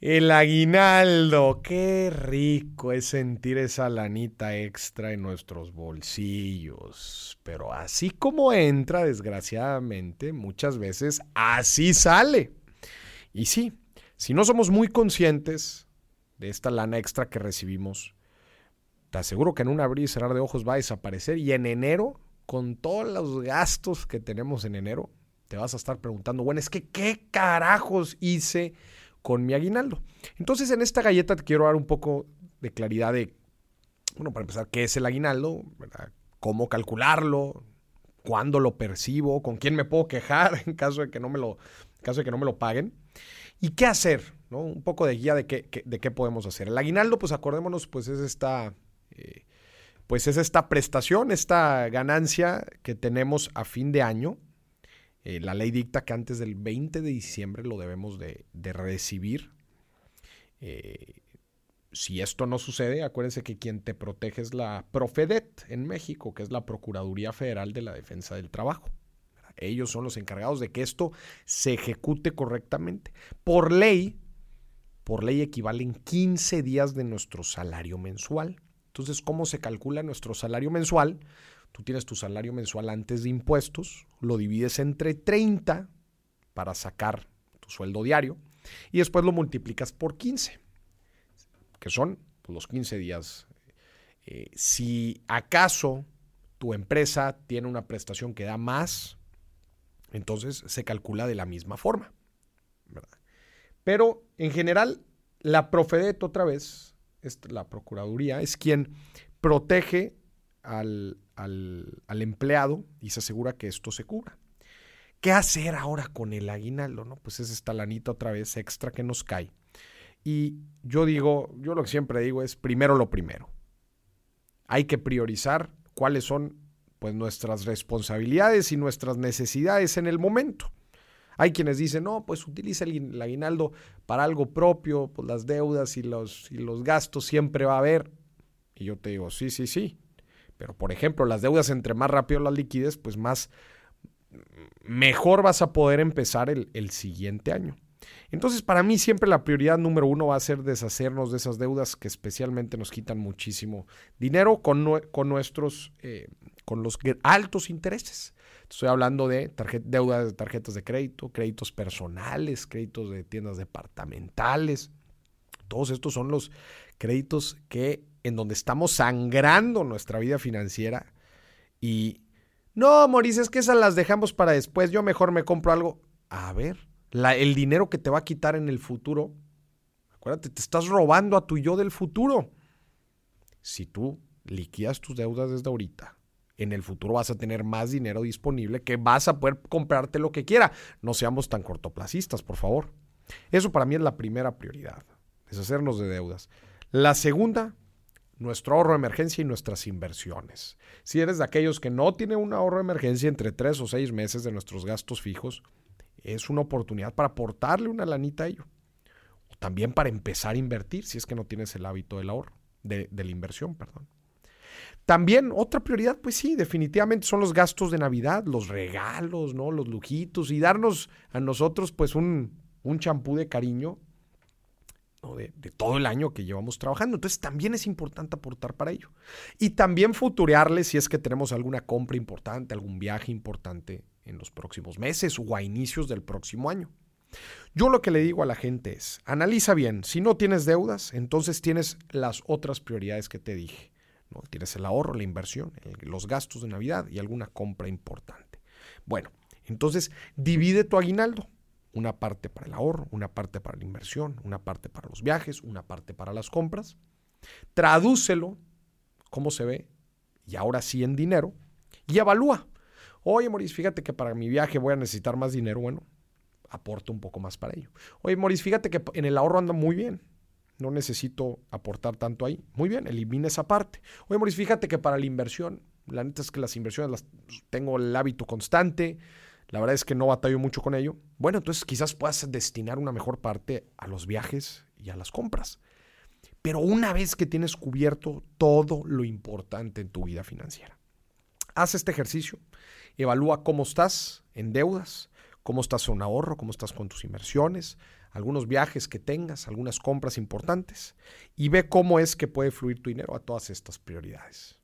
El aguinaldo, qué rico es sentir esa lanita extra en nuestros bolsillos. Pero así como entra, desgraciadamente, muchas veces así sale. Y sí, si no somos muy conscientes de esta lana extra que recibimos, te aseguro que en un abrir y cerrar de ojos va a desaparecer y en enero, con todos los gastos que tenemos en enero, te vas a estar preguntando, bueno, es que qué carajos hice con mi aguinaldo. Entonces, en esta galleta te quiero dar un poco de claridad de, bueno, para empezar, qué es el aguinaldo, cómo calcularlo, cuándo lo percibo, con quién me puedo quejar en caso de que no me lo, caso de que no me lo paguen, y qué hacer, ¿no? Un poco de guía de qué, de qué podemos hacer. El aguinaldo, pues acordémonos, pues es esta, eh, pues es esta prestación, esta ganancia que tenemos a fin de año eh, la ley dicta que antes del 20 de diciembre lo debemos de, recibir. Eh, si esto no sucede, acuérdense que quien te protege es la Profedet en México, que es la Procuraduría Federal de la Defensa del Trabajo. Ellos son los encargados de que esto se ejecute correctamente. Por ley, por ley equivalen 15 días de nuestro salario mensual. Entonces, ¿cómo se calcula nuestro salario mensual? Tú tienes tu salario mensual antes de impuestos, lo divides entre 30 para sacar tu sueldo diario y después lo multiplicas por 15, que son pues, los 15 días. Eh, si acaso tu empresa tiene una prestación que da más, entonces se calcula de la misma forma. Pero en general, la Profedet otra vez, la Procuraduría, es quien protege al, al, empleado y se asegura que esto se cubra. ¿Qué hacer ahora con el aguinaldo? No? Pues es esta lanita otra vez extra que nos cae. Y yo digo, yo lo que siempre digo es primero lo primero. Hay que priorizar cuáles son pues nuestras responsabilidades y nuestras necesidades en el momento. Hay quienes dicen, no, pues utiliza el aguinaldo para algo propio, pues las deudas y los, y los gastos siempre va a haber. Y yo te digo, sí, sí, sí, pero, por ejemplo, las deudas, entre más rápido las liquides, pues más mejor vas a poder empezar el, siguiente año. Entonces, para mí siempre la prioridad número uno va a ser deshacernos de esas deudas que especialmente nos quitan muchísimo dinero con, con nuestros, eh, con los altos intereses. Estoy hablando de deudas de tarjetas de crédito, créditos personales, créditos de tiendas departamentales. Todos estos son los créditos que en donde estamos sangrando nuestra vida financiera y no, Maurice, es que esas las dejamos para después, yo mejor me compro algo. A ver, el dinero que te va a quitar en el futuro, acuérdate, te estás robando a tu yo del futuro. Si tú liquidas tus deudas desde ahorita, en el futuro vas a tener más dinero disponible que vas a poder comprarte lo que quiera. No seamos tan cortoplacistas, por favor. Eso para mí es la primera prioridad, deshacernos de deudas. La segunda, nuestro ahorro de emergencia y nuestras inversiones. Si eres de aquellos que no tienen un ahorro de emergencia entre tres o seis meses de nuestros gastos fijos, es una oportunidad para aportarle una lanita a ello. O también para empezar a invertir si es que no tienes el hábito del ahorro, de, de la inversión, perdón. También otra prioridad, pues sí, definitivamente son los gastos de Navidad, los regalos, ¿no? Los lujitos y darnos a nosotros pues un champú de cariño de, todo el año que llevamos trabajando. Entonces también es importante aportar para ello. Y también futurearle si es que tenemos alguna compra importante, algún viaje importante en los próximos meses o a inicios del próximo año. Yo lo que le digo a la gente es, analiza bien, si no tienes deudas, entonces tienes las otras prioridades que te dije. ¿no? Tienes el ahorro, la inversión, los gastos de Navidad y alguna compra importante. Bueno, entonces divide tu aguinaldo una parte para el ahorro, una parte para la inversión, una parte para los viajes, una parte para las compras. Tradúcelo, cómo se ve, y ahora sí en dinero, y evalúa. Oye, Maurice, fíjate que para mi viaje voy a necesitar más dinero. Bueno, aporto un poco más para ello. Oye, Maurice, fíjate que en el ahorro anda muy bien. No necesito aportar tanto ahí. Muy bien, elimina esa parte. Oye, Maurice, fíjate que para la inversión, la neta es que las inversiones las tengo el hábito constante la verdad es que no batallo mucho con ello. Bueno, entonces quizás puedas destinar una mejor parte a los viajes y a las compras. Pero una vez que tienes cubierto todo lo importante en tu vida financiera, haz este ejercicio, evalúa cómo estás en deudas, cómo estás en ahorro, cómo estás con tus inversiones, algunos viajes que tengas, algunas compras importantes y ve cómo es que puede fluir tu dinero a todas estas prioridades.